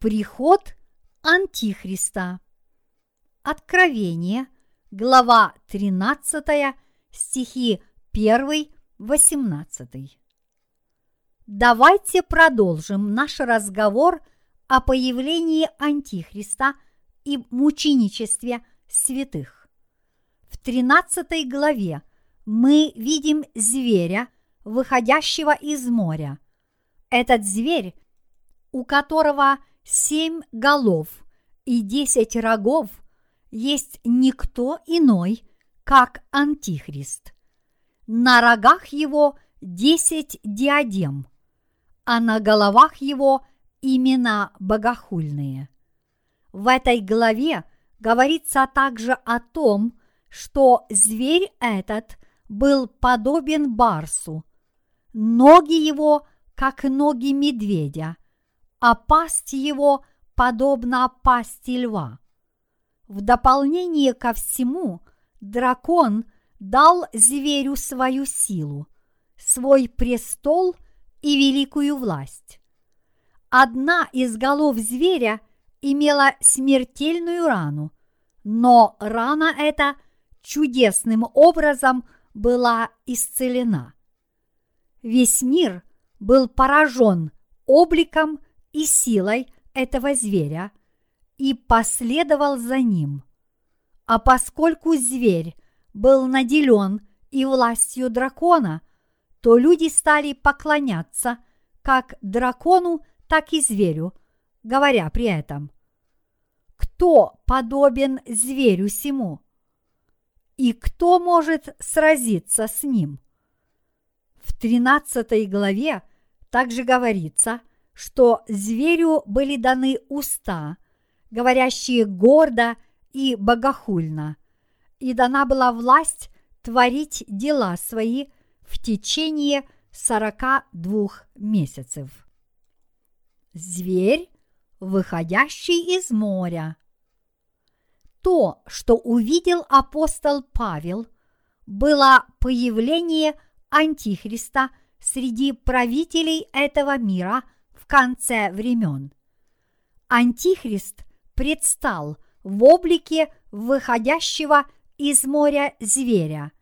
Приход Антихриста. Откровение, глава 13, стихи 1-18. Давайте продолжим наш разговор о появлении Антихриста и мученичестве святых. В 13 главе мы видим зверя, выходящего из моря. Этот зверь, у которого семь голов и десять рогов, есть никто иной, как Антихрист. На рогах его десять диадем, а на головах его имена богохульные. В этой главе говорится также о том, что зверь этот был подобен барсу. Ноги его, как ноги медведя, а пасть его подобна пасти льва. В дополнение ко всему, дракон дал зверю свою силу, свой престол и великую власть. Одна из голов зверя имела смертельную рану, но рана эта чудесным образом была исцелена. Весь мир был поражен обликом и силой этого зверя и последовал за ним. А поскольку зверь был наделен и властью дракона, то люди стали поклоняться как дракону, так и зверю, говоря при этом, кто подобен зверю сему? И кто может сразиться с ним? В 13 главе также говорится, что зверю были даны уста, говорящие гордо и богохульно, и дана была власть творить дела свои в течение сорока двух месяцев. Зверь, выходящий из моря. То, что увидел апостол Павел, было появление Антихриста среди правителей этого мира – конце времен. Антихрист предстал в облике выходящего из моря зверя,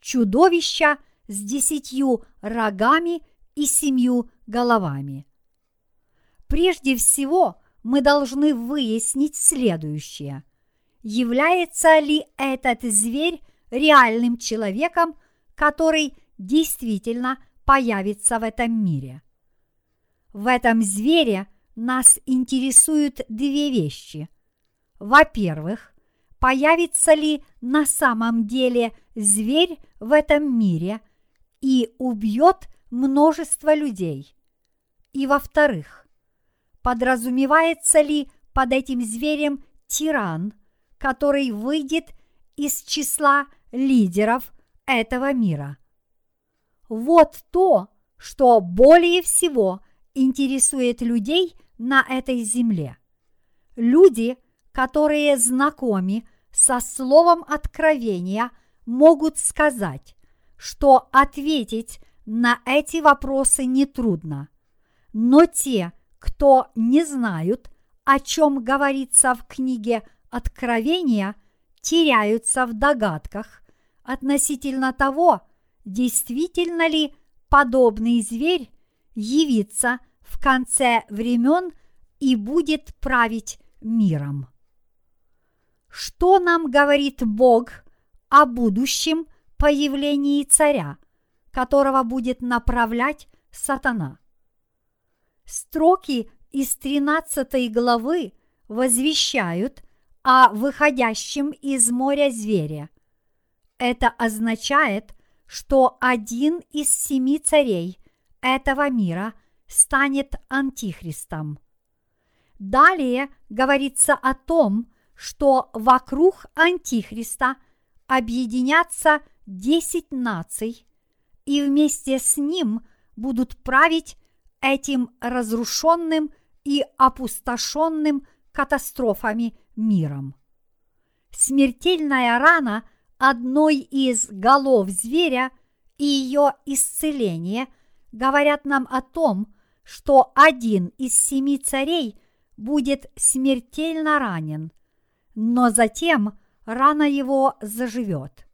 чудовища с десятью рогами и семью головами. Прежде всего, мы должны выяснить следующее. Является ли этот зверь реальным человеком, который действительно появится в этом мире? В этом звере нас интересуют две вещи. Во-первых, появится ли на самом деле зверь в этом мире и убьет множество людей. И во-вторых, подразумевается ли под этим зверем тиран, который выйдет из числа лидеров этого мира. Вот то, что более всего – интересует людей на этой земле. Люди, которые знакомы со словом откровения, могут сказать, что ответить на эти вопросы нетрудно. Но те, кто не знают, о чем говорится в книге Откровения, теряются в догадках относительно того, действительно ли подобный зверь явится в конце времен и будет править миром. Что нам говорит Бог о будущем появлении царя, которого будет направлять сатана? Строки из 13 главы возвещают о выходящем из моря звере. Это означает, что один из семи царей этого мира станет антихристом. Далее говорится о том, что вокруг антихриста объединятся десять наций, и вместе с ним будут править этим разрушенным и опустошенным катастрофами миром. Смертельная рана одной из голов зверя и ее исцеление – говорят нам о том, что один из семи царей будет смертельно ранен, но затем рана его заживет.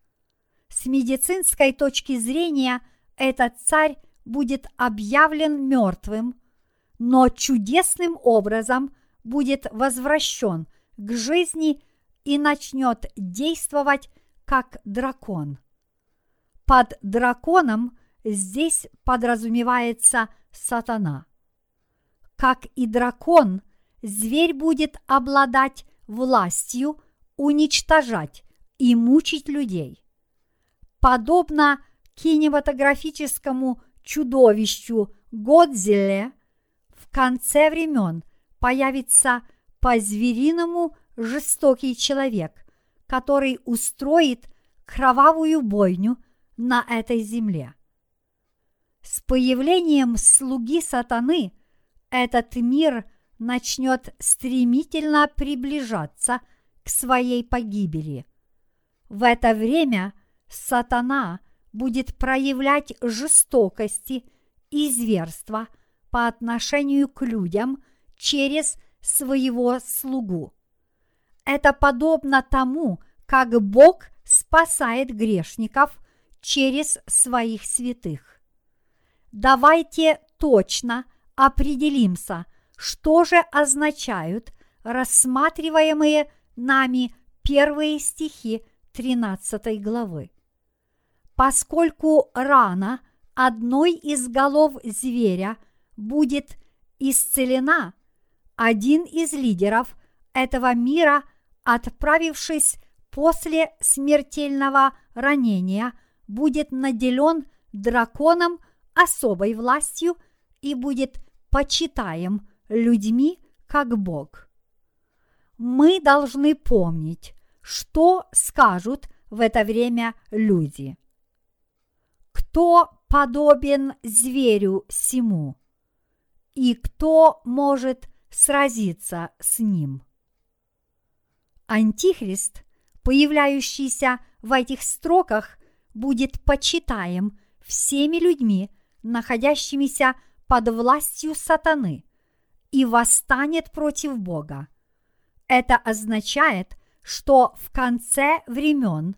С медицинской точки зрения этот царь будет объявлен мертвым, но чудесным образом будет возвращен к жизни и начнет действовать как дракон. Под драконом здесь подразумевается сатана. Как и дракон, зверь будет обладать властью уничтожать и мучить людей. Подобно кинематографическому чудовищу Годзилле, в конце времен появится по-звериному жестокий человек, который устроит кровавую бойню на этой земле. С появлением слуги сатаны этот мир начнет стремительно приближаться к своей погибели. В это время сатана будет проявлять жестокости и зверства по отношению к людям через своего слугу. Это подобно тому, как Бог спасает грешников через своих святых. Давайте точно определимся, что же означают рассматриваемые нами первые стихи 13 главы. Поскольку рана одной из голов зверя будет исцелена, один из лидеров этого мира, отправившись после смертельного ранения, будет наделен драконом особой властью и будет почитаем людьми как Бог. Мы должны помнить, что скажут в это время люди. Кто подобен зверю сему? И кто может сразиться с ним? Антихрист, появляющийся в этих строках, будет почитаем всеми людьми, находящимися под властью сатаны, и восстанет против Бога. Это означает, что в конце времен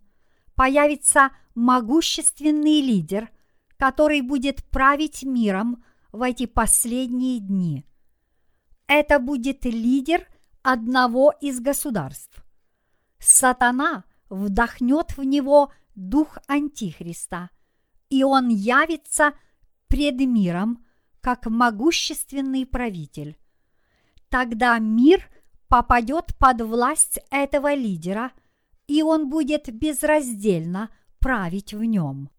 появится могущественный лидер, который будет править миром в эти последние дни. Это будет лидер одного из государств. Сатана вдохнет в него дух Антихриста, и он явится пред миром как могущественный правитель. Тогда мир попадет под власть этого лидера, и он будет безраздельно править в нем.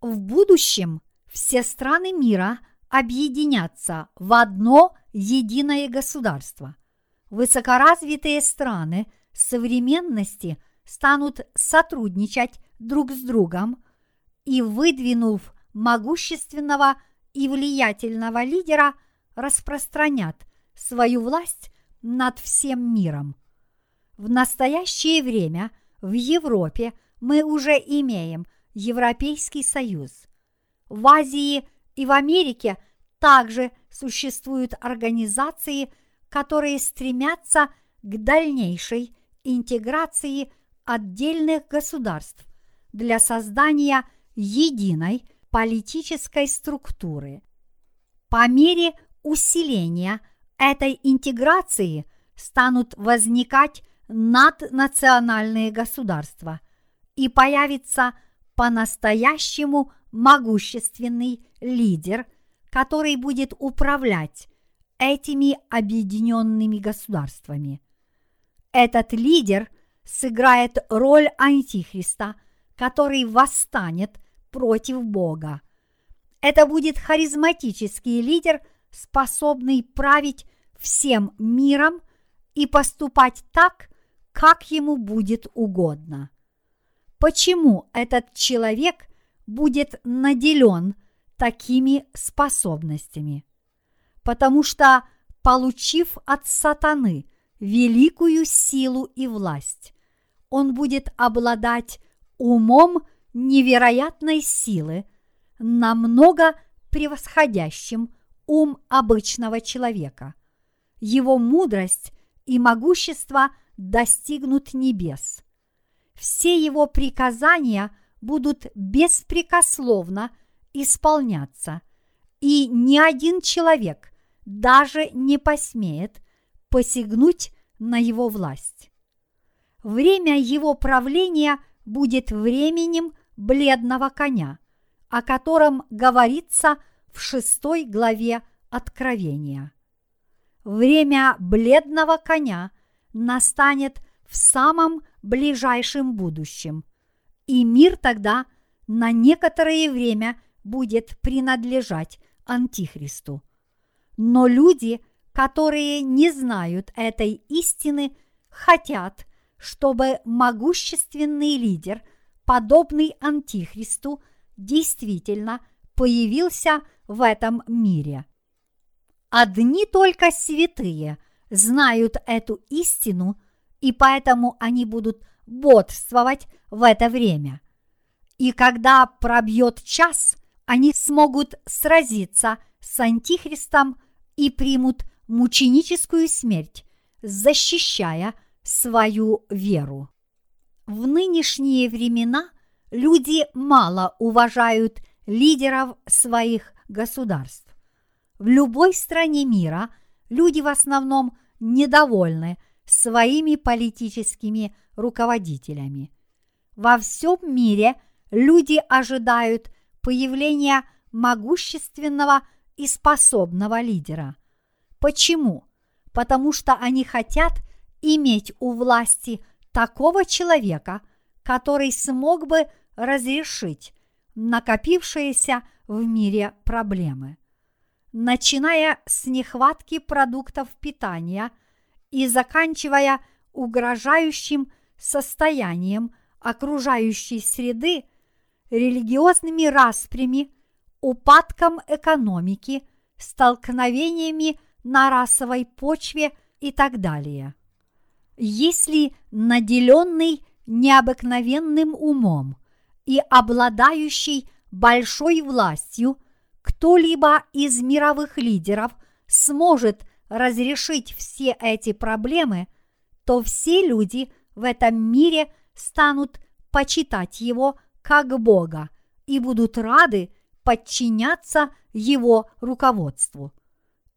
В будущем все страны мира объединятся в одно единое государство. Высокоразвитые страны современности станут сотрудничать друг с другом и, выдвинув могущественного и влиятельного лидера, распространят свою власть над всем миром. В настоящее время в Европе мы уже имеем Европейский Союз. В Азии и в Америке также существуют организации, которые стремятся к дальнейшей интеграции отдельных государств для создания единой политической структуры. По мере усиления этой интеграции станут возникать наднациональные государства и появится по-настоящему могущественный лидер, который будет управлять этими объединенными государствами. Этот лидер сыграет роль Антихриста, который восстанет против Бога. Это будет харизматический лидер, способный править всем миром и поступать так, как ему будет угодно. Почему этот человек будет наделен такими способностями? Потому что, получив от сатаны великую силу и власть, он будет обладать умом невероятной силы, намного превосходящим ум обычного человека. его мудрость и могущество достигнут небес. Все его приказания будут беспрекословно исполняться, и ни один человек даже не посмеет посягнуть на его власть. Время его правления будет временем бледного коня, о котором говорится в шестой главе Откровения. Время бледного коня настанет в самом ближайшем будущем, и мир тогда на некоторое время будет принадлежать Антихристу. Но люди, которые не знают этой истины, хотят, чтобы могущественный лидер, подобный Антихристу, действительно появился в этом мире. Одни только святые знают эту истину, и поэтому они будут бодрствовать в это время. И когда пробьет час, они смогут сразиться с Антихристом и примут мученическую смерть, защищая свою веру. В нынешние времена люди мало уважают лидеров своих государств. В любой стране мира люди в основном недовольны своими политическими руководителями. Во всем мире люди ожидают появления могущественного и способного лидера. Почему? Потому что они хотят иметь у власти такого человека, который смог бы разрешить накопившиеся в мире проблемы. Начиная с нехватки продуктов питания и заканчивая угрожающим состоянием окружающей среды, религиозными распрями, упадком экономики, столкновениями на расовой почве и так далее. Если наделенный необыкновенным умом и обладающий большой властью кто-либо из мировых лидеров сможет разрешить все эти проблемы, то все люди в этом мире станут почитать его как Бога и будут рады подчиняться его руководству.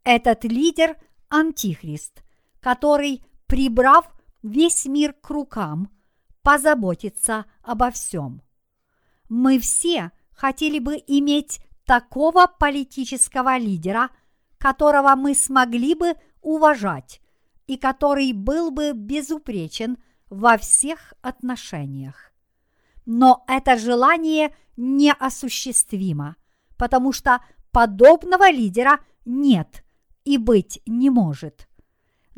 Этот лидер – Антихрист, который, прибрав весь мир к рукам, позаботится обо всем. Мы все хотели бы иметь такого политического лидера, которого мы смогли бы уважать и который был бы безупречен во всех отношениях. Но это желание неосуществимо, потому что подобного лидера нет и быть не может.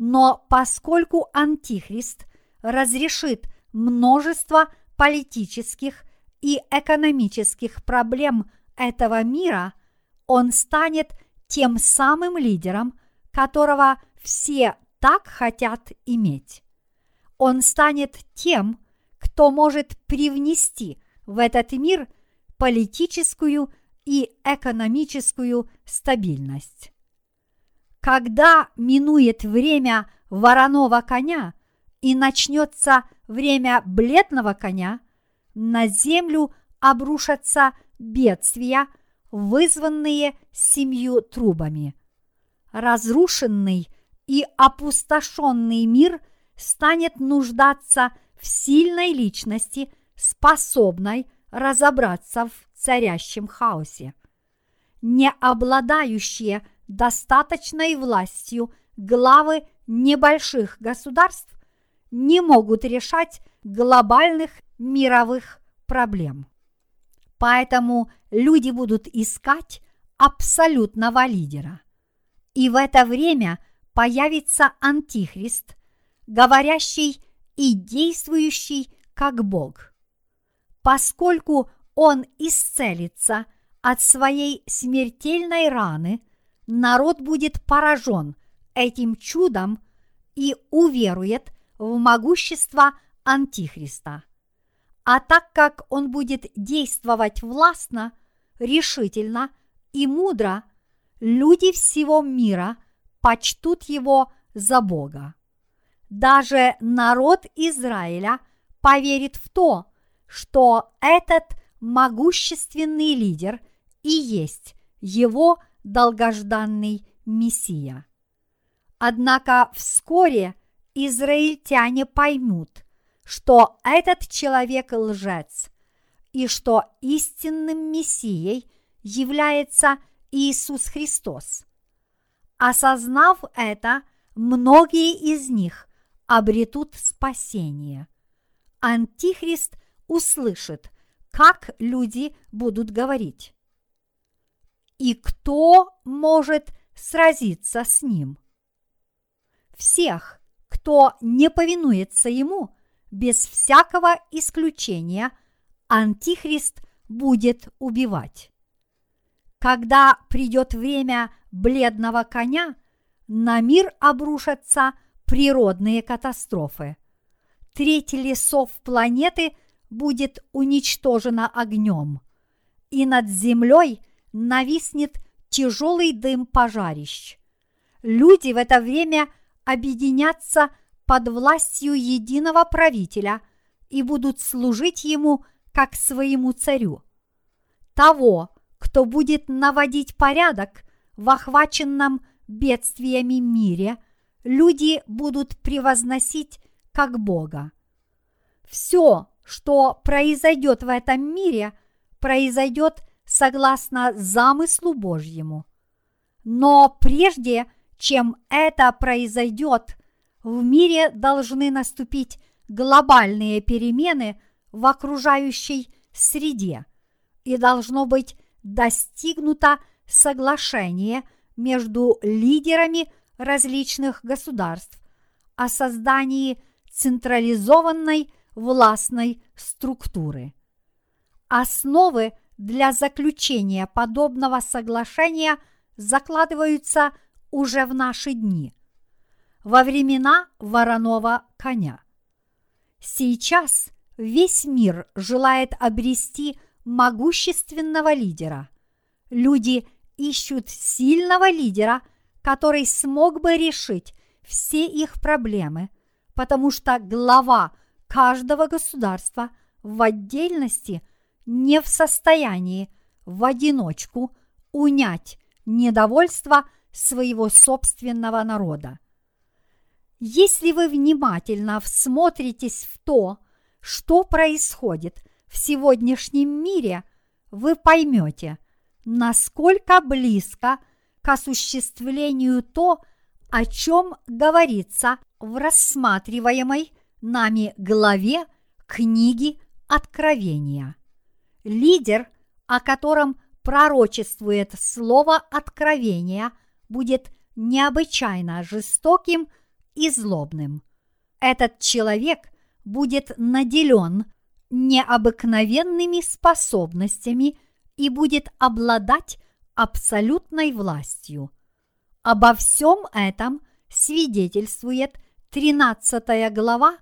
Но поскольку Антихрист разрешит множество политических и экономических проблем этого мира, он станет тем самым лидером, которого все так хотят иметь. Он станет тем, кто может привнести в этот мир политическую и экономическую стабильность. Когда минует время вороного коня и начнется время бледного коня, на землю обрушатся бедствия, вызванные семью трубами. Разрушенный и опустошенный мир станет нуждаться в сильной личности, способной разобраться в царящем хаосе. Не обладающие достаточной властью главы небольших государств не могут решать глобальных мировых проблем. Поэтому люди будут искать абсолютного лидера. И в это время появится Антихрист, говорящий и действующий как Бог. Поскольку он исцелится от своей смертельной раны, народ будет поражен этим чудом и уверует в могущество Антихриста. А так как он будет действовать властно, решительно и мудро, люди всего мира почтут его за Бога. Даже народ Израиля поверит в то, что этот могущественный лидер и есть его долгожданный Мессия. Однако вскоре израильтяне поймут, что этот человек лжец, и что истинным Мессией является Иисус Христос. Осознав это, многие из них обретут спасение. Антихрист услышит, как люди будут говорить. И кто может сразиться с ним? Всех, кто не повинуется ему, без всякого исключения, Антихрист будет убивать. Когда придет время бледного коня, на мир обрушатся природные катастрофы. Треть лесов планеты будет уничтожена огнем, и над землей нависнет тяжелый дым пожарищ. Люди в это время объединятся под властью единого правителя и будут служить ему как своему царю. Того, кто будет наводить порядок в охваченном бедствиями мире, люди будут превозносить как Бога. Все, что произойдет в этом мире, произойдет согласно замыслу Божьему. Но прежде, чем это произойдет, в мире должны наступить глобальные перемены в окружающей среде, и должно быть достигнуто соглашение между лидерами различных государств о создании централизованной властной структуры. Основы для заключения подобного соглашения закладываются уже в наши дни, во времена вороного коня. Сейчас весь мир желает обрести могущественного лидера. Люди ищут сильного лидера, который смог бы решить все их проблемы, потому что глава каждого государства в отдельности не в состоянии в одиночку унять недовольство своего собственного народа. Если вы внимательно всмотритесь в то, что происходит в сегодняшнем мире, вы поймете, насколько близко к осуществлению то, о чем говорится в рассматриваемой нами главе книги Откровения лидер, о котором пророчествует слово откровения, будет необычайно жестоким и злобным. Этот человек будет наделен необыкновенными способностями и будет обладать абсолютной властью. Обо всем этом свидетельствует 13 глава,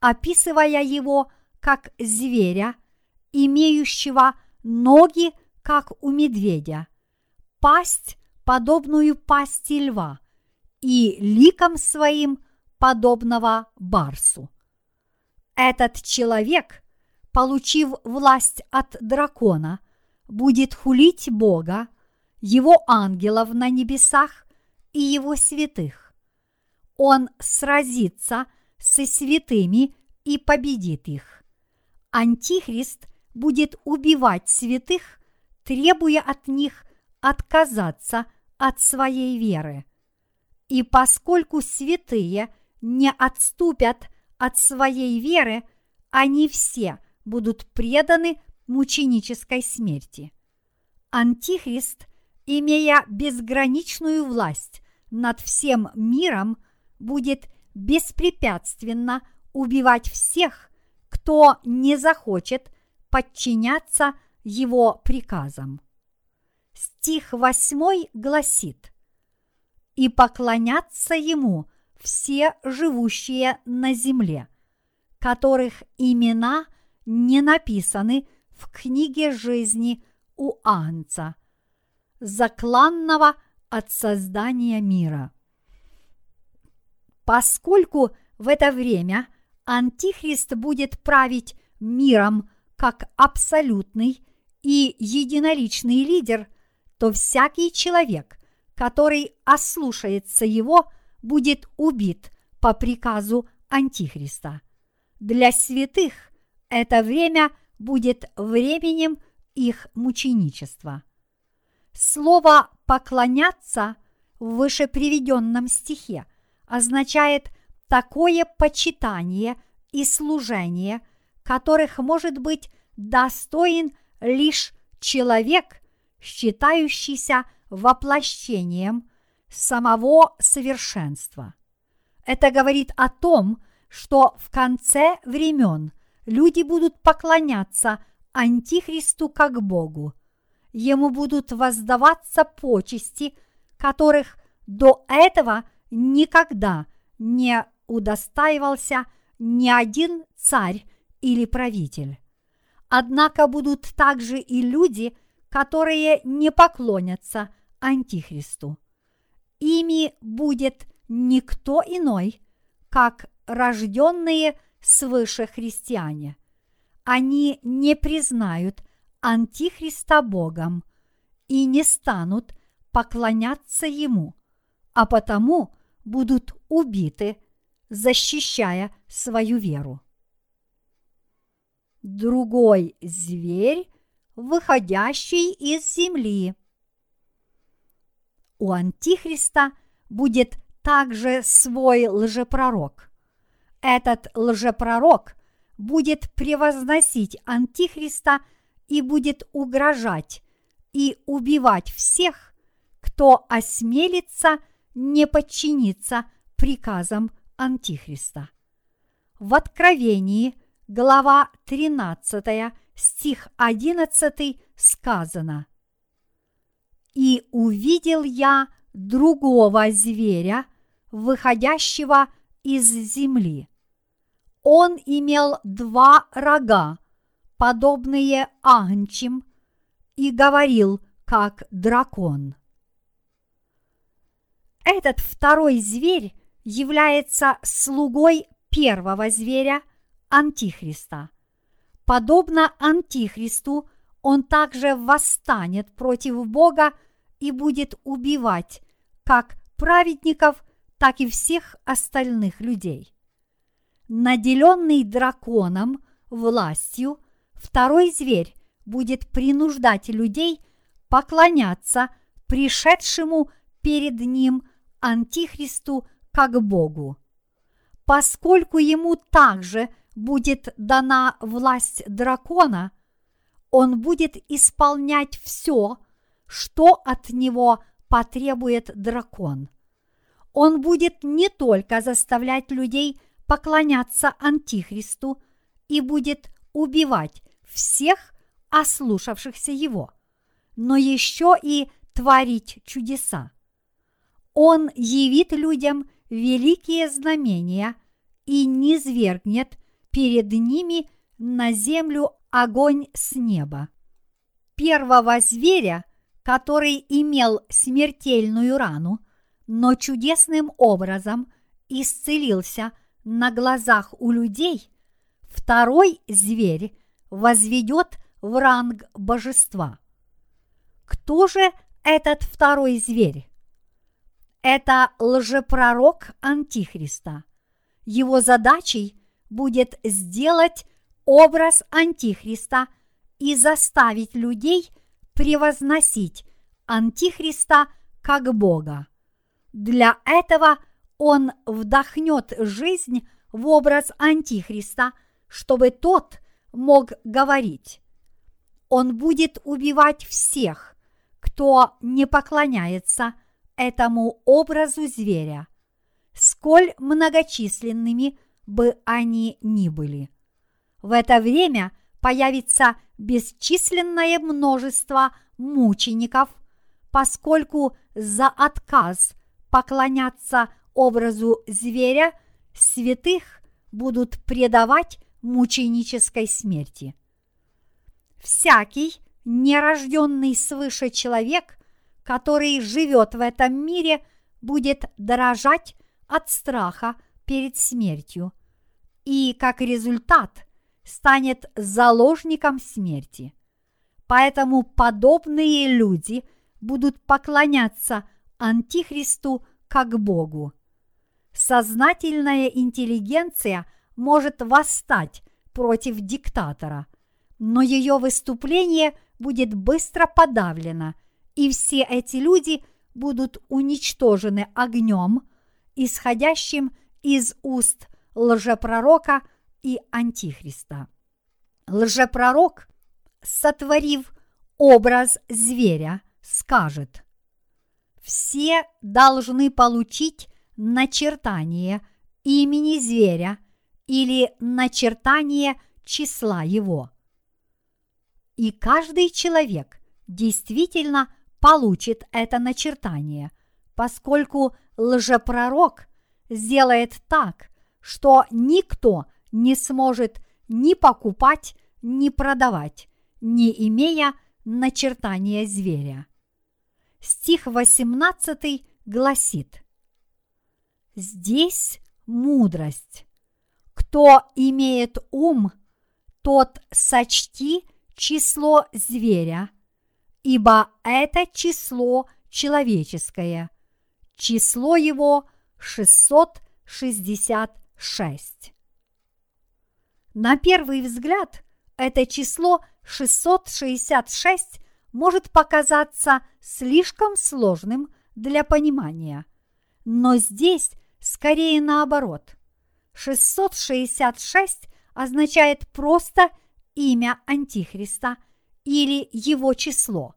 описывая его как зверя – имеющего ноги, как у медведя, пасть, подобную пасти льва, и ликом своим, подобного барсу. Этот человек, получив власть от дракона, будет хулить Бога, его ангелов на небесах и его святых. Он сразится со святыми и победит их. Антихрист будет убивать святых, требуя от них отказаться от своей веры. И поскольку святые не отступят от своей веры, они все будут преданы мученической смерти. Антихрист, имея безграничную власть над всем миром, будет беспрепятственно убивать всех, кто не захочет подчиняться его приказам. Стих 8 гласит «И поклонятся ему все живущие на земле, которых имена не написаны в книге жизни у Анца, закланного от создания мира». Поскольку в это время Антихрист будет править миром как абсолютный и единоличный лидер, то всякий человек, который ослушается его, будет убит по приказу Антихриста. Для святых это время будет временем их мученичества. Слово «поклоняться» в вышеприведенном стихе означает такое почитание и служение, которых может быть достоин лишь человек, считающийся воплощением самого совершенства. Это говорит о том, что в конце времен люди будут поклоняться Антихристу как Богу. Ему будут воздаваться почести, которых до этого никогда не удостаивался ни один царь или правитель. Однако будут также и люди, которые не поклонятся Антихристу. Ими будет никто иной, как рожденные свыше христиане. Они не признают Антихриста Богом и не станут поклоняться Ему, а потому будут убиты, защищая свою веру. Другой зверь, выходящий из земли. У Антихриста будет также свой лжепророк. Этот лжепророк будет превозносить Антихриста и будет угрожать и убивать всех, кто осмелится не подчиниться приказам Антихриста. В Откровении, глава 13, стих 11 сказано «И увидел я другого зверя, выходящего из земли. Он имел два рога, подобные агнчим, и говорил, как дракон. Этот второй зверь является слугой первого зверя, Антихриста. Подобно Антихристу, он также восстанет против Бога и будет убивать как праведников, так и всех остальных людей. Наделенный драконом властью, второй зверь будет принуждать людей поклоняться пришедшему перед ним Антихристу как Богу. Поскольку ему также будет дана власть дракона, он будет исполнять все, что от него потребует дракон. Он будет не только заставлять людей поклоняться Антихристу и будет убивать всех ослушавшихся его, но еще и творить чудеса. Он явит людям великие знамения и низвергнет перед ними на землю огонь с неба. Первого зверя, который имел смертельную рану, но чудесным образом исцелился на глазах у людей, второй зверь возведет в ранг божества. Кто же этот второй зверь? Это лжепророк Антихриста. Его задачей будет сделать образ Антихриста и заставить людей превозносить Антихриста как Бога. Для этого он вдохнет жизнь в образ Антихриста, чтобы тот мог говорить. Он будет убивать всех, кто не поклоняется этому образу зверя, сколь многочисленными бы они ни были. В это время появится бесчисленное множество мучеников, поскольку за отказ поклоняться образу зверя святых будут предавать мученической смерти. Всякий нерожденный свыше человек, который живет в этом мире, будет дорожать от страха перед смертью и, как результат, станет заложником смерти. Поэтому подобные люди будут поклоняться Антихристу как Богу. Сознательная интеллигенция может восстать против диктатора, но ее выступление будет быстро подавлено, и все эти люди будут уничтожены огнем, исходящим из уст лжепророка и антихриста. Лжепророк, сотворив образ зверя, скажет, все должны получить начертание имени зверя или начертание числа его. И каждый человек действительно получит это начертание, поскольку лжепророк сделает так, что никто не сможет ни покупать, ни продавать, не имея начертания зверя. Стих 18 гласит Здесь мудрость. Кто имеет ум, тот сочти число зверя, ибо это число человеческое. Число его 666. На первый взгляд это число 666 может показаться слишком сложным для понимания. Но здесь скорее наоборот. 666 означает просто имя Антихриста или его число.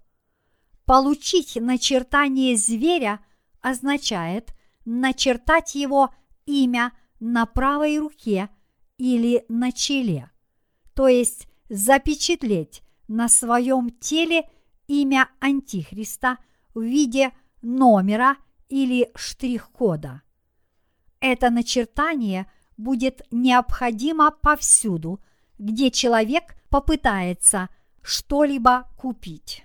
Получить начертание зверя означает начертать его имя на правой руке или на челе, то есть запечатлеть на своем теле имя Антихриста в виде номера или штрих-кода. Это начертание будет необходимо повсюду, где человек попытается что-либо купить.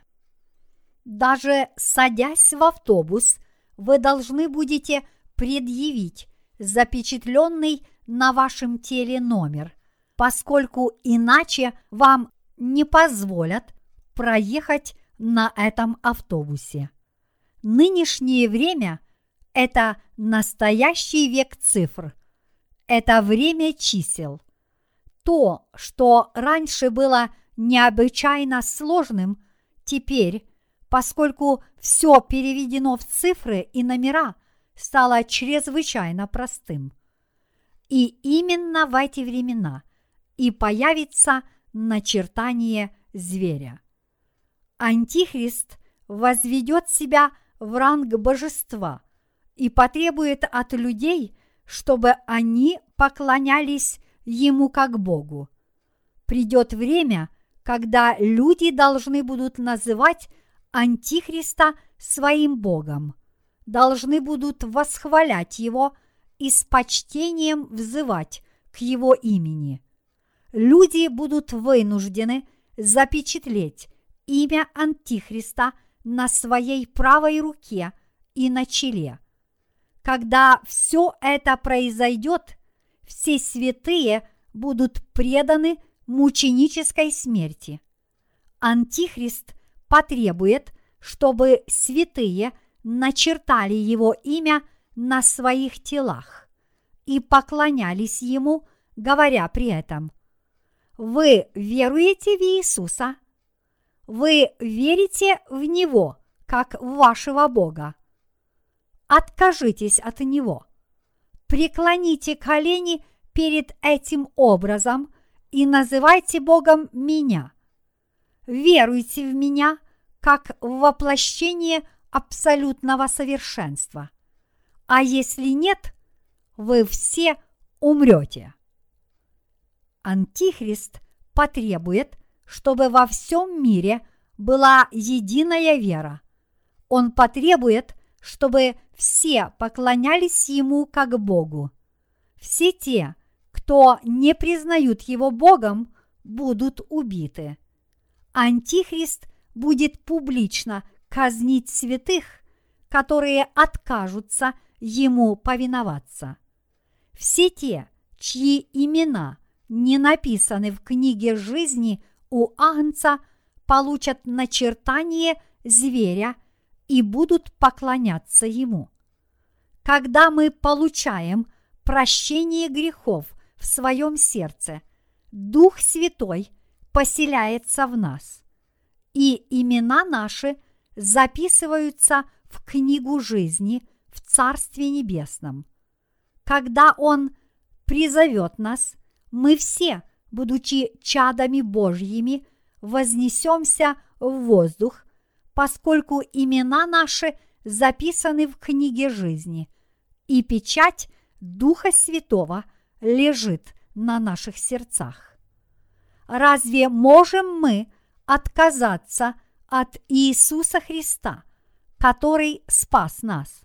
Даже садясь в автобус, вы должны будете предъявить запечатленный на вашем теле номер, поскольку иначе вам не позволят проехать на этом автобусе. Нынешнее время – это настоящий век цифр. Это время чисел. То, что раньше было необычайно сложным, теперь, поскольку все переведено в цифры и номера, стало чрезвычайно простым. И именно в эти времена и появится начертание зверя. Антихрист возведет себя в ранг божества и потребует от людей, чтобы они поклонялись ему как Богу. Придет время, когда люди должны будут называть Антихриста своим Богом, должны будут восхвалять его и с почтением взывать к его имени. Люди будут вынуждены запечатлеть имя Антихриста на своей правой руке и на челе. Когда все это произойдет, все святые будут преданы мученической смерти. Антихрист потребует, чтобы святые начертали его имя на своих телах и поклонялись ему, говоря при этом, «Вы веруете в Иисуса?» Вы верите в Него, как в вашего Бога. Откажитесь от Него. Преклоните колени перед этим образом и называйте Богом меня. Веруйте в меня, как в воплощение абсолютного совершенства. А если нет, вы все умрете. Антихрист потребует – чтобы во всем мире была единая вера. Он потребует, чтобы все поклонялись Ему как Богу. Все те, кто не признают Его Богом, будут убиты. Антихрист будет публично казнить святых, которые откажутся Ему повиноваться. Все те, чьи имена не написаны в книге жизни у Агнца, получат начертание зверя и будут поклоняться ему. Когда мы получаем прощение грехов в своем сердце, Дух Святой поселяется в нас, и имена наши записываются в книгу жизни в Царстве Небесном. Когда Он призовет нас, мы все, будучи чадами Божьими, вознесемся в воздух, поскольку имена наши записаны в книге жизни, и печать Духа Святого лежит на наших сердцах. Разве можем мы отказаться от Иисуса Христа, который спас нас?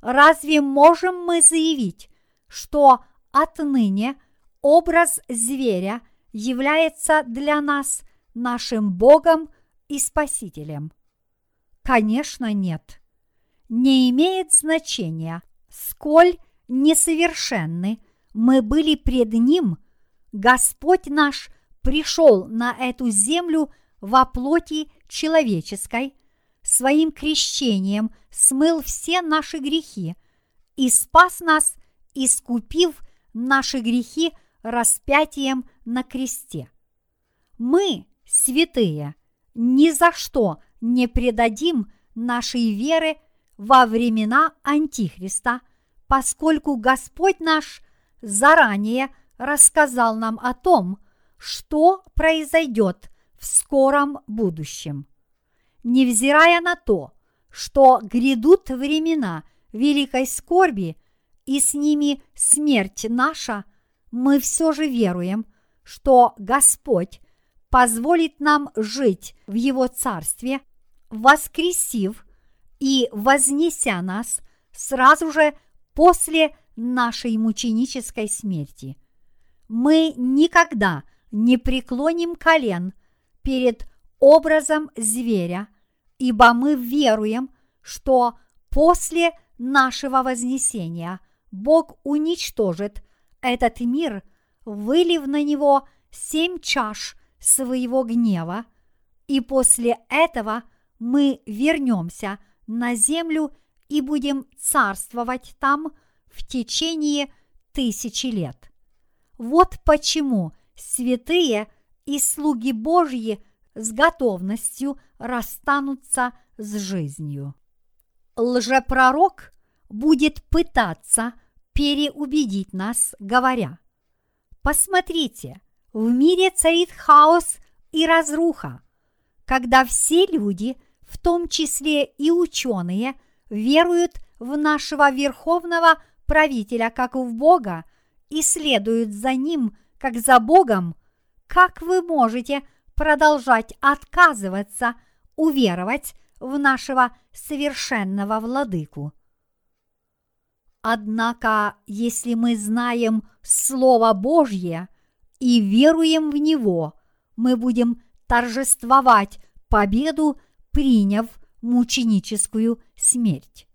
Разве можем мы заявить, что отныне образ зверя является для нас нашим Богом и Спасителем? Конечно, нет. Не имеет значения, сколь несовершенны мы были пред Ним, Господь наш пришел на эту землю во плоти человеческой, своим крещением смыл все наши грехи и спас нас, искупив наши грехи распятием на кресте. Мы, святые, ни за что не предадим нашей веры во времена Антихриста, поскольку Господь наш заранее рассказал нам о том, что произойдет в скором будущем. Невзирая на то, что грядут времена великой скорби и с ними смерть наша, мы все же веруем, что Господь позволит нам жить в Его Царстве, воскресив и вознеся нас сразу же после нашей мученической смерти. Мы никогда не преклоним колен перед образом зверя, ибо мы веруем, что после нашего вознесения Бог уничтожит этот мир, вылив на него семь чаш своего гнева, и после этого мы вернемся на землю и будем царствовать там в течение тысячи лет. Вот почему святые и слуги Божьи с готовностью расстанутся с жизнью. Лжепророк будет пытаться переубедить нас, говоря, «Посмотрите, в мире царит хаос и разруха, когда все люди, в том числе и ученые, веруют в нашего верховного правителя как в Бога и следуют за ним как за Богом, как вы можете продолжать отказываться уверовать в нашего совершенного владыку? Однако, если мы знаем Слово Божье и веруем в него, мы будем торжествовать победу, приняв мученическую смерть.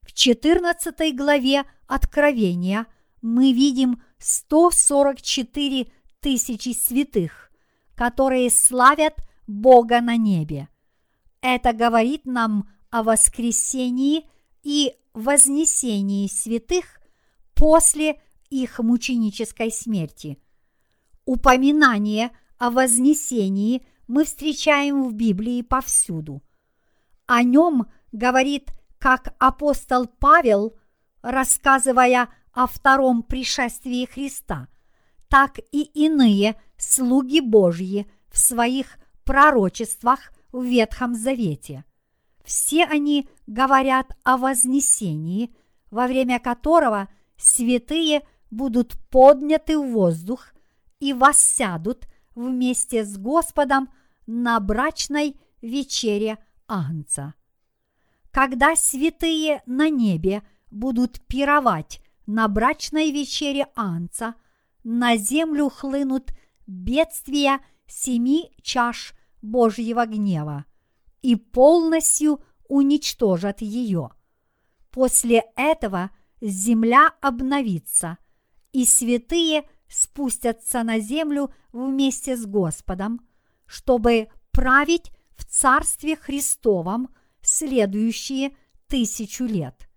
В 14 главе Откровения мы видим 144 тысячи святых, которые славят Бога на небе. Это говорит нам о воскресении и вознесении святых после их мученической смерти. Упоминание о вознесении мы встречаем в Библии повсюду. О нем говорит как апостол Павел, рассказывая о втором пришествии Христа, так и иные слуги Божьи в своих пророчествах в Ветхом Завете. Все они говорят о вознесении, во время которого святые будут подняты в воздух и воссядут вместе с Господом на брачной вечере Агнца. Когда святые на небе будут пировать на брачной вечере Анца, на землю хлынут бедствия семи чаш Божьего гнева и полностью уничтожат ее. После этого земля обновится, и святые спустятся на землю вместе с Господом, чтобы править в Царстве Христовом следующие тысячу лет.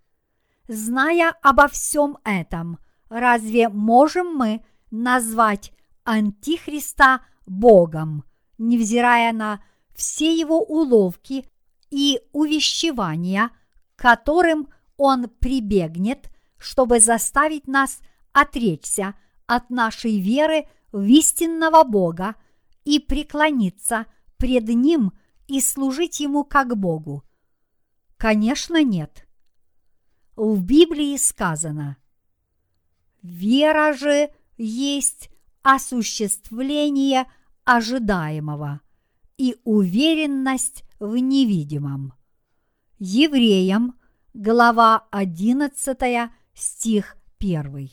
Зная обо всем этом, разве можем мы назвать Антихриста Богом, невзирая на все его уловки и увещевания, которым он прибегнет, чтобы заставить нас отречься от нашей веры в истинного Бога и преклониться пред Ним и служить Ему как Богу? Конечно, нет. В Библии сказано, «Вера же есть осуществление ожидаемого и уверенность в невидимом». Евреям, глава 11, стих 1.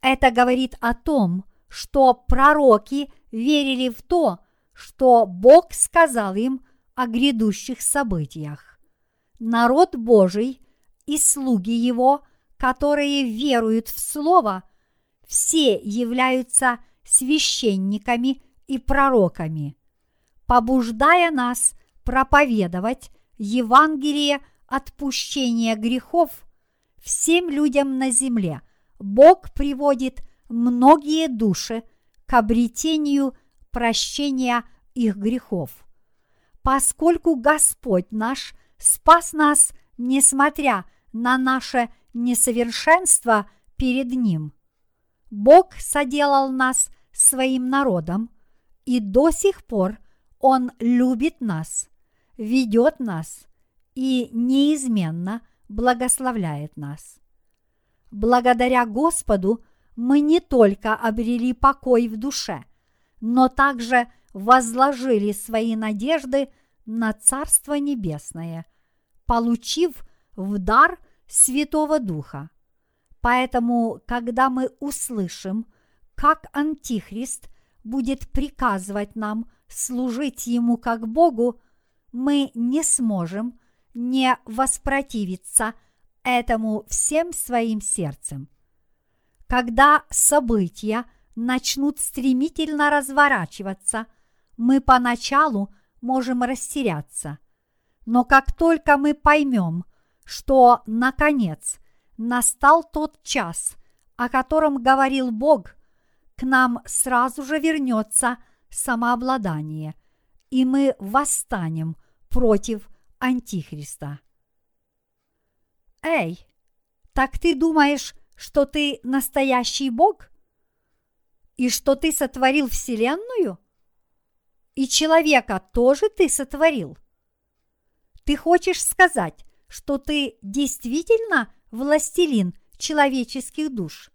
Это говорит о том, что пророки верили в то, что Бог сказал им о грядущих событиях. Народ Божий и слуги Его, которые веруют в Слово, все являются священниками и пророками, побуждая нас проповедовать Евангелие отпущения грехов всем людям на земле – Бог приводит многие души к обретению прощения их грехов. Поскольку Господь наш спас нас, несмотря на наше несовершенство перед Ним. Бог соделал нас своим народом, и до сих пор Он любит нас, ведет нас и неизменно благословляет нас. Благодаря Господу мы не только обрели покой в душе, но также возложили свои надежды на Царство Небесное, получив в дар Святого Духа. Поэтому, когда мы услышим, как Антихрист будет приказывать нам служить Ему как Богу, мы не сможем не воспротивиться – этому всем своим сердцем. Когда события начнут стремительно разворачиваться, мы поначалу можем растеряться. Но как только мы поймем, что, наконец, настал тот час, о котором говорил Бог, к нам сразу же вернется самообладание, и мы восстанем против Антихриста. Эй, так ты думаешь, что ты настоящий Бог? И что ты сотворил Вселенную? И человека тоже ты сотворил? Ты хочешь сказать, что ты действительно властелин человеческих душ?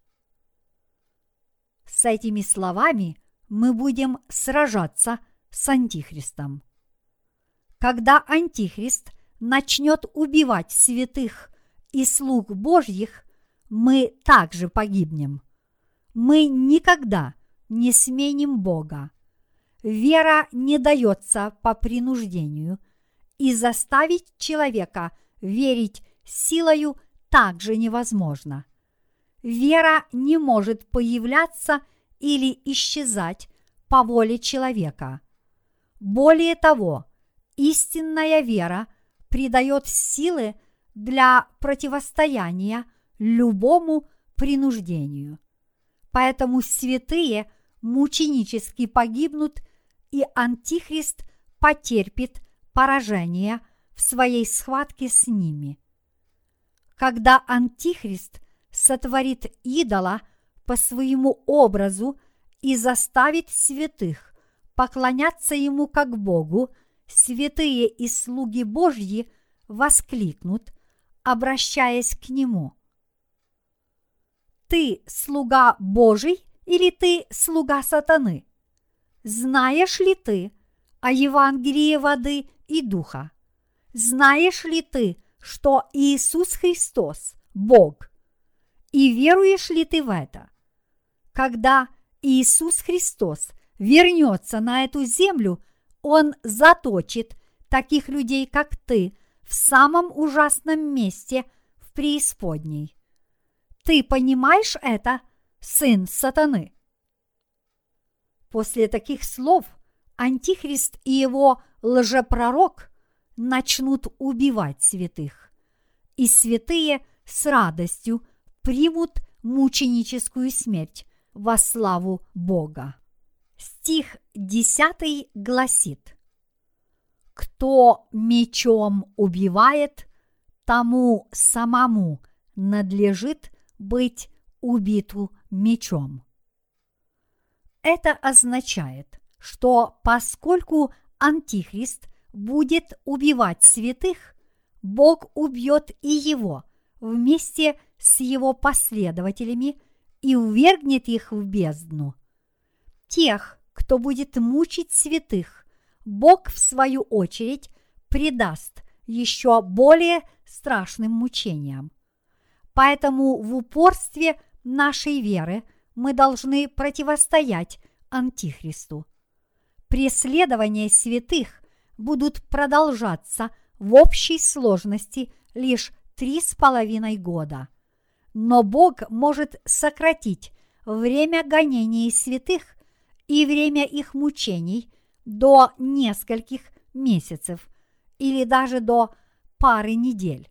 С этими словами мы будем сражаться с Антихристом. Когда Антихрист начнет убивать святых и слуг Божьих, мы также погибнем. Мы никогда не сменим Бога. Вера не дается по принуждению, и заставить человека верить силою также невозможно. Вера не может появляться или исчезать по воле человека. Более того, истинная вера придает силы для противостояния любому принуждению. Поэтому святые мученически погибнут, и Антихрист потерпит поражение в своей схватке с ними. Когда Антихрист сотворит идола по своему образу и заставит святых поклоняться ему как Богу, святые и слуги Божьи воскликнут, обращаясь к нему. Ты слуга Божий или ты слуга сатаны? Знаешь ли ты о Евангелии воды и духа? Знаешь ли ты, что Иисус Христос – Бог? И веруешь ли ты в это? Когда Иисус Христос вернется на эту землю, Он заточит таких людей, как ты, в самом ужасном месте преисподней. Ты понимаешь это, сын сатаны? После таких слов Антихрист и его лжепророк начнут убивать святых, и святые с радостью примут мученическую смерть во славу Бога. Стих 10 гласит «Кто мечом убивает, тому самому надлежит быть убиту мечом». Это означает, что поскольку Антихрист будет убивать святых, Бог убьет и его вместе с его последователями и увергнет их в бездну. Тех, кто будет мучить святых, Бог в свою очередь предаст еще более страшным мучениям. Поэтому в упорстве нашей веры мы должны противостоять Антихристу. Преследования святых будут продолжаться в общей сложности лишь три с половиной года. Но Бог может сократить время гонений святых и время их мучений до нескольких месяцев или даже до пары недель.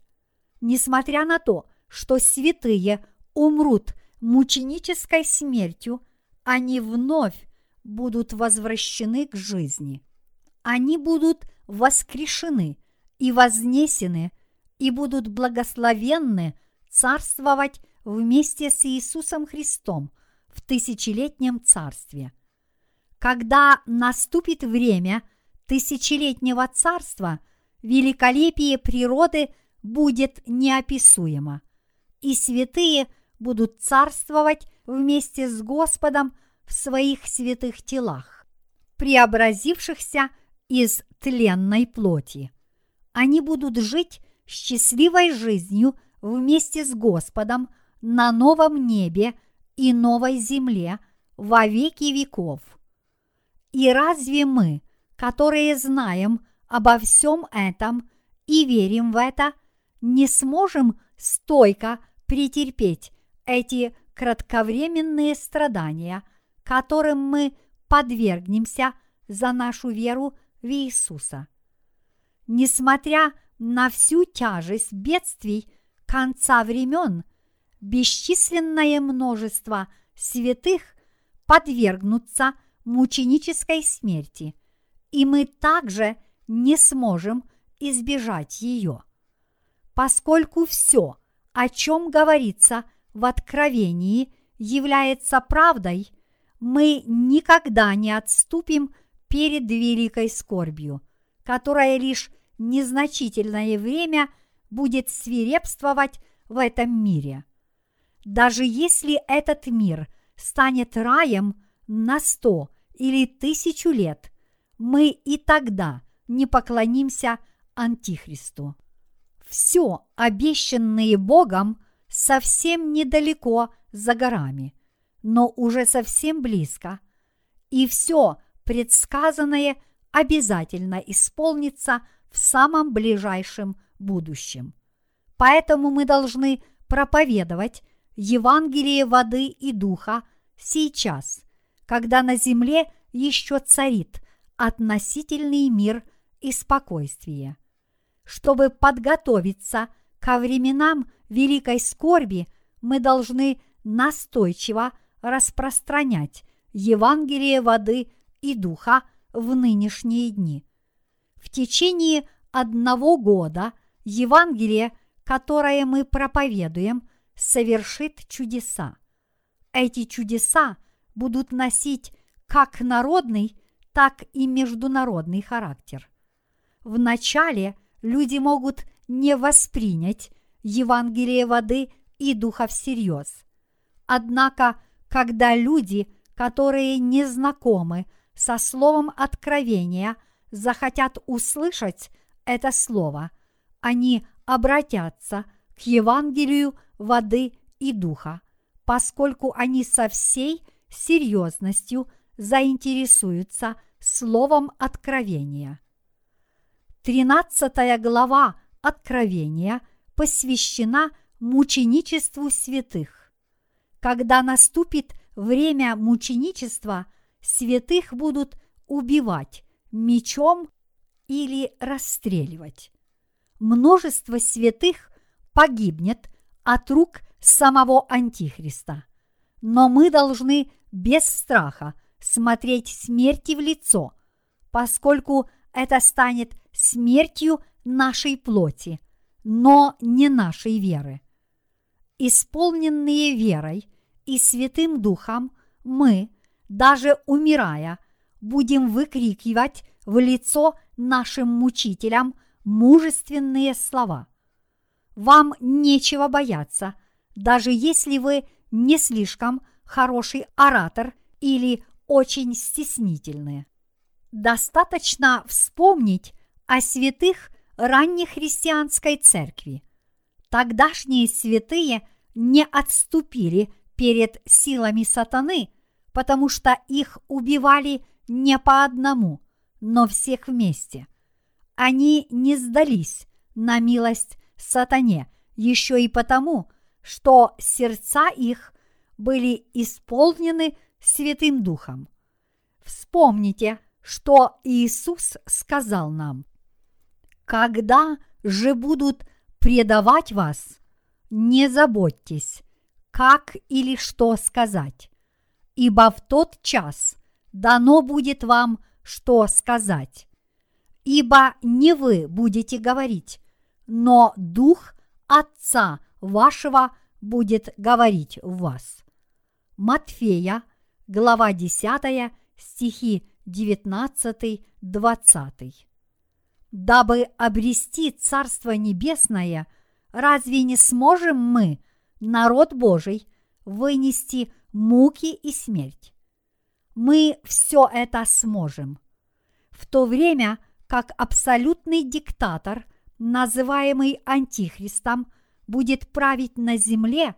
Несмотря на то, что святые умрут мученической смертью, они вновь будут возвращены к жизни. Они будут воскрешены и вознесены и будут благословенны царствовать вместе с Иисусом Христом в тысячелетнем царстве. Когда наступит время тысячелетнего царства, великолепие природы будет неописуемо, и святые будут царствовать вместе с Господом в своих святых телах, преобразившихся из тленной плоти. Они будут жить счастливой жизнью вместе с Господом на новом небе и новой земле во веки веков. И разве мы, которые знаем обо всем этом и верим в это, не сможем стойко претерпеть эти кратковременные страдания, которым мы подвергнемся за нашу веру в Иисуса. Несмотря на всю тяжесть бедствий конца времен, бесчисленное множество святых подвергнутся мученической смерти, и мы также не сможем избежать ее. Поскольку все, о чем говорится в Откровении, является правдой, мы никогда не отступим перед великой скорбью, которая лишь незначительное время будет свирепствовать в этом мире. Даже если этот мир станет раем на сто или тысячу лет, мы и тогда не поклонимся Антихристу. Все обещанное Богом совсем недалеко за горами, но уже совсем близко, и все предсказанное обязательно исполнится в самом ближайшем будущем. Поэтому мы должны проповедовать Евангелие воды и духа сейчас, когда на земле еще царит относительный мир и спокойствие. Чтобы подготовиться ко временам великой скорби, мы должны настойчиво распространять Евангелие воды и духа в нынешние дни. В течение одного года Евангелие, которое мы проповедуем, совершит чудеса. Эти чудеса будут носить как народный, так и международный характер. Вначале люди могут не воспринять Евангелие воды и духа всерьез. Однако, когда люди, которые не знакомы со словом откровения, захотят услышать это слово, они обратятся к Евангелию воды и духа, поскольку они со всей серьезностью заинтересуются словом откровения. Тринадцатая глава Откровения посвящена мученичеству святых. Когда наступит время мученичества, святых будут убивать мечом или расстреливать. Множество святых погибнет от рук самого Антихриста. Но мы должны без страха смотреть смерти в лицо, поскольку это станет смертью нашей плоти, но не нашей веры. Исполненные верой и Святым Духом, мы, даже умирая, будем выкрикивать в лицо нашим мучителям мужественные слова. Вам нечего бояться, даже если вы не слишком хороший оратор или очень стеснительные. Достаточно вспомнить о святых раннехристианской церкви. Тогдашние святые не отступили перед силами сатаны, потому что их убивали не по одному, но всех вместе. Они не сдались на милость сатане еще и потому, что сердца их были исполнены Святым Духом. Вспомните, что Иисус сказал нам. Когда же будут предавать вас, не заботьтесь, как или что сказать, ибо в тот час дано будет вам, что сказать. Ибо не вы будете говорить, но Дух Отца вашего будет говорить в вас. Матфея, глава 10, стихи 19-20. Дабы обрести Царство Небесное, разве не сможем мы, народ Божий, вынести муки и смерть? Мы все это сможем. В то время, как абсолютный диктатор, называемый Антихристом, будет править на земле,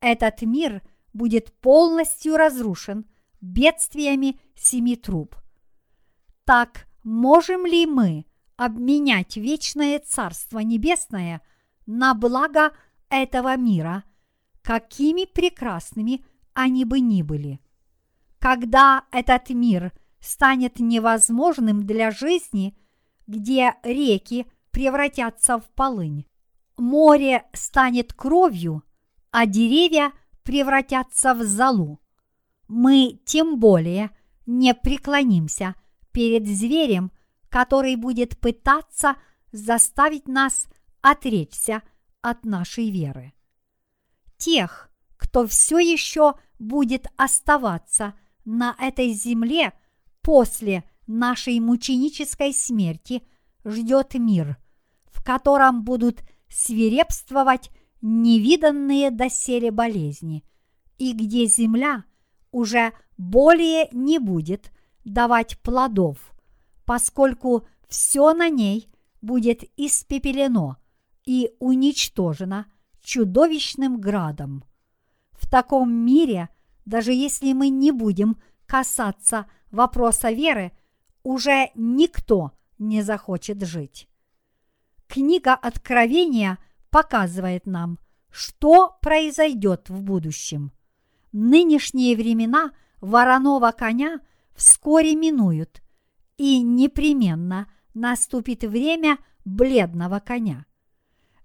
этот мир будет полностью разрушен бедствиями семи труб. Так можем ли мы обменять вечное Царство Небесное на благо этого мира, какими прекрасными они бы ни были? Когда этот мир станет невозможным для жизни, где реки превратятся в полынь, море станет кровью, а деревья превратятся в золу. Мы тем более не преклонимся перед зверем, который будет пытаться заставить нас отречься от нашей веры. Тех, кто все еще будет оставаться на этой земле после нашей мученической смерти, ждет мир, в котором будут свирепствовать невиданные доселе болезни, и где земля уже более не будет давать плодов, поскольку все на ней будет испепелено и уничтожено чудовищным градом. В таком мире, даже если мы не будем касаться вопроса веры, уже никто не захочет жить. Книга Откровения показывает нам, что произойдет в будущем. Нынешние времена вороного коня вскоре минуют, и непременно наступит время бледного коня.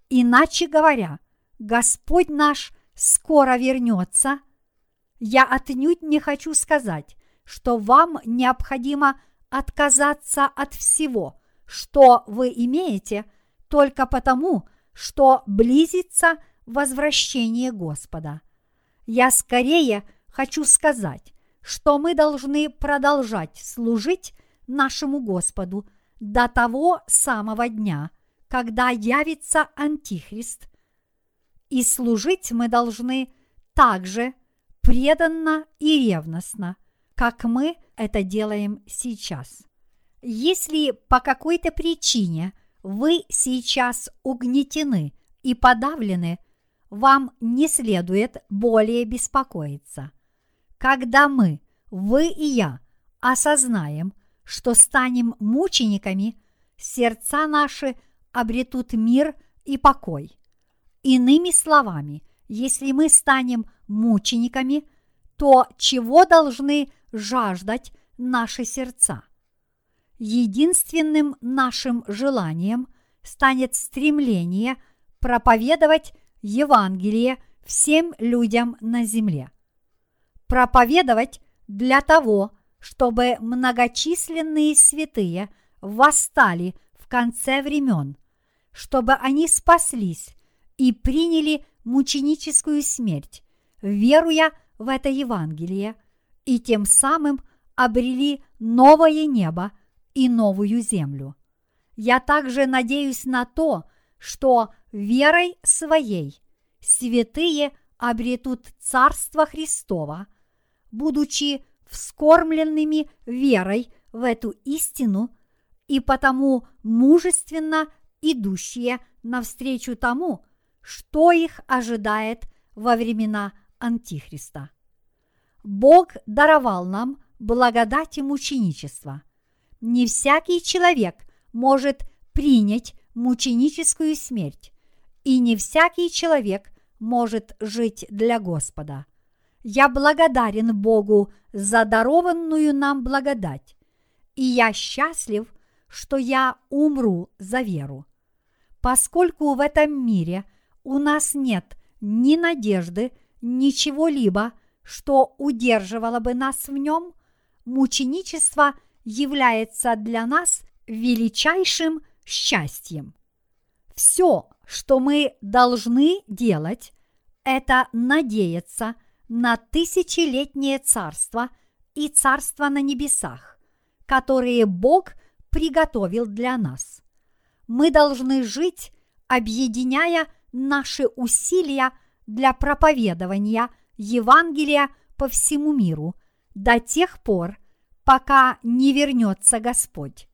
Иначе говоря, Господь наш скоро вернется. Я отнюдь не хочу сказать, что вам необходимо отказаться от всего, что вы имеете – только потому, что близится возвращение Господа. Я скорее хочу сказать, что мы должны продолжать служить нашему Господу до того самого дня, когда явится Антихрист. И служить мы должны также преданно и ревностно, как мы это делаем сейчас. Если по какой-то причине вы сейчас угнетены и подавлены, вам не следует более беспокоиться. Когда мы, вы и я, осознаем, что станем мучениками, сердца наши обретут мир и покой. Иными словами, если мы станем мучениками, то чего должны жаждать наши сердца? Единственным нашим желанием станет стремление проповедовать Евангелие всем людям на земле. Проповедовать для того, чтобы многочисленные святые восстали в конце времен, чтобы они спаслись и приняли мученическую смерть, веруя в это Евангелие, и тем самым обрели новое небо и новую землю. Я также надеюсь на то, что верой своей святые обретут Царство Христово, будучи вскормленными верой в эту истину и потому мужественно идущие навстречу тому, что их ожидает во времена Антихриста. Бог даровал нам благодать и мученичество. Не всякий человек может принять мученическую смерть, и не всякий человек может жить для Господа. Я благодарен Богу за дарованную нам благодать, и я счастлив, что я умру за веру. Поскольку в этом мире у нас нет ни надежды, ничего-либо, что удерживало бы нас в нем, мученичество является для нас величайшим счастьем. Все, что мы должны делать, это надеяться на тысячелетнее царство и царство на небесах, которые Бог приготовил для нас. Мы должны жить, объединяя наши усилия для проповедования Евангелия по всему миру до тех пор, пока не вернется Господь.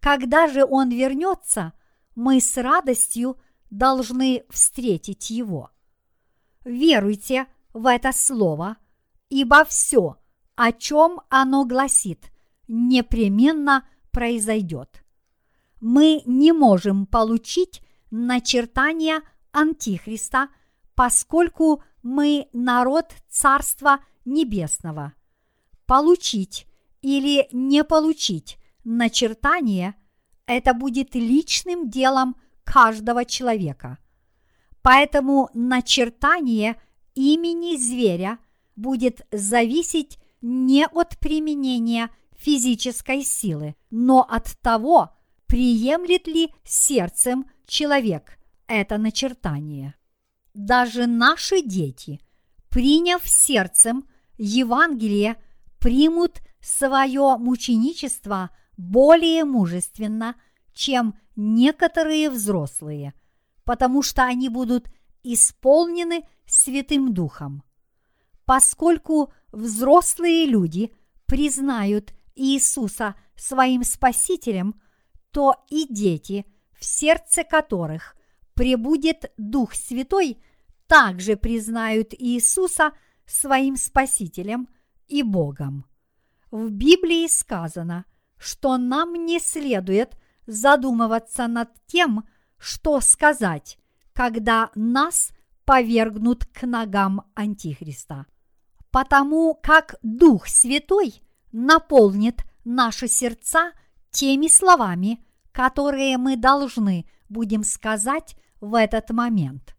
Когда же Он вернется, мы с радостью должны встретить Его. Веруйте в это слово, ибо все, о чем оно гласит, непременно произойдет. Мы не можем получить начертания Антихриста, поскольку мы народ Царства Небесного. Получить или не получить начертание – это будет личным делом каждого человека. Поэтому начертание имени зверя будет зависеть не от применения физической силы, но от того, приемлет ли сердцем человек это начертание. Даже наши дети, приняв сердцем Евангелие, примут свое мученичество более мужественно, чем некоторые взрослые, потому что они будут исполнены Святым Духом. Поскольку взрослые люди признают Иисуса своим Спасителем, то и дети, в сердце которых пребудет Дух Святой, также признают Иисуса своим Спасителем и Богом. В Библии сказано, что нам не следует задумываться над тем, что сказать, когда нас повергнут к ногам Антихриста. Потому как Дух Святой наполнит наши сердца теми словами, которые мы должны будем сказать в этот момент.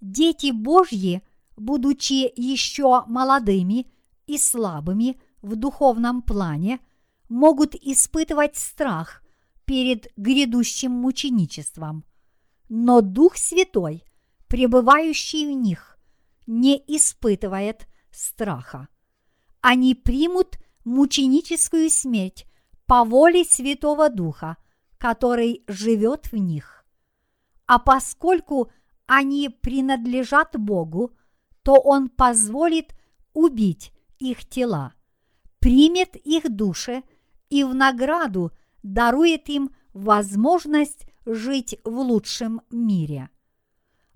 Дети Божьи, будучи еще молодыми и слабыми в духовном плане, могут испытывать страх перед грядущим мученичеством. Но Дух Святой, пребывающий в них, не испытывает страха. Они примут мученическую смерть по воле Святого Духа, который живет в них. А поскольку они принадлежат Богу, то Он позволит убить их тела, примет их души и в награду дарует им возможность жить в лучшем мире.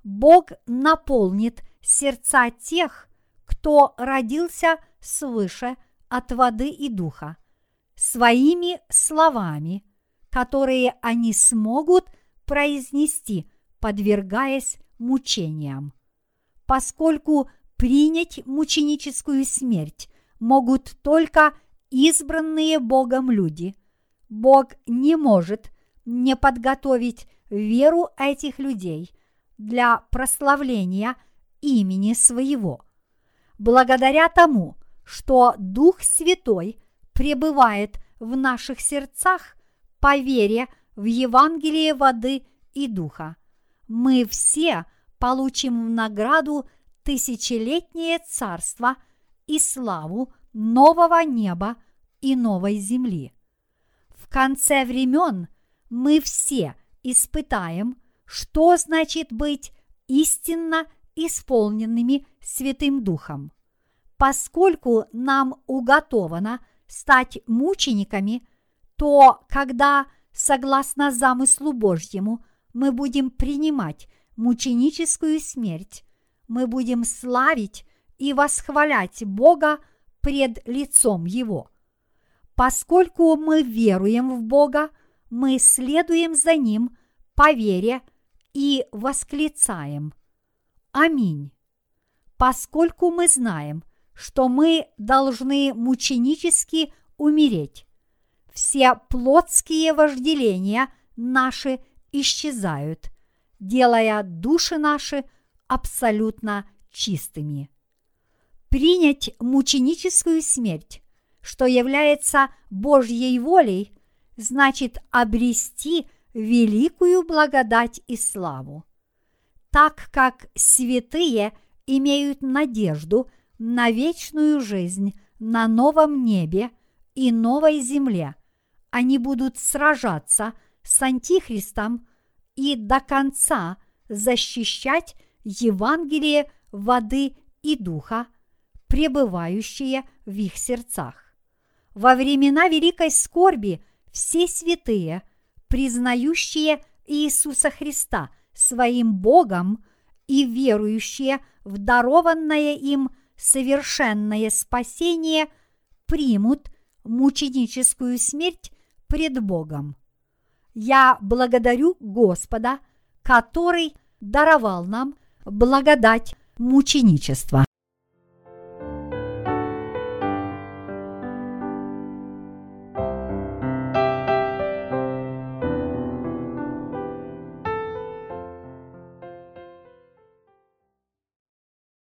Бог наполнит сердца тех, кто родился свыше – от воды и духа, своими словами, которые они смогут произнести, подвергаясь мучениям. Поскольку принять мученическую смерть могут только избранные Богом люди, Бог не может не подготовить веру этих людей для прославления имени своего. Благодаря тому, что Дух Святой пребывает в наших сердцах по вере в Евангелие воды и духа, мы все получим в награду тысячелетнее царство и славу нового неба и новой земли. В конце времен мы все испытаем, что значит быть истинно исполненными Святым Духом. Поскольку нам уготовано стать мучениками, то когда, согласно замыслу Божьему, мы будем принимать мученическую смерть, мы будем славить и восхвалять Бога пред лицом Его. Поскольку мы веруем в Бога, мы следуем за Ним по вере и восклицаем Аминь. Поскольку мы знаем, что мы должны мученически умереть, все плотские вожделения наши исчезают, делая души наши абсолютно чистыми. Принять мученическую смерть, что является Божьей волей, значит обрести великую благодать и славу. Так как святые имеют надежду на вечную жизнь на новом небе и новой земле, они будут сражаться с Антихристом и до конца защищать Евангелие воды и духа, пребывающие в их сердцах. Во времена великой скорби все святые, признающие Иисуса Христа своим Богом и верующие в дарованное им совершенное спасение, примут мученическую смерть пред Богом. Я благодарю Господа, который даровал нам благодать мученичества.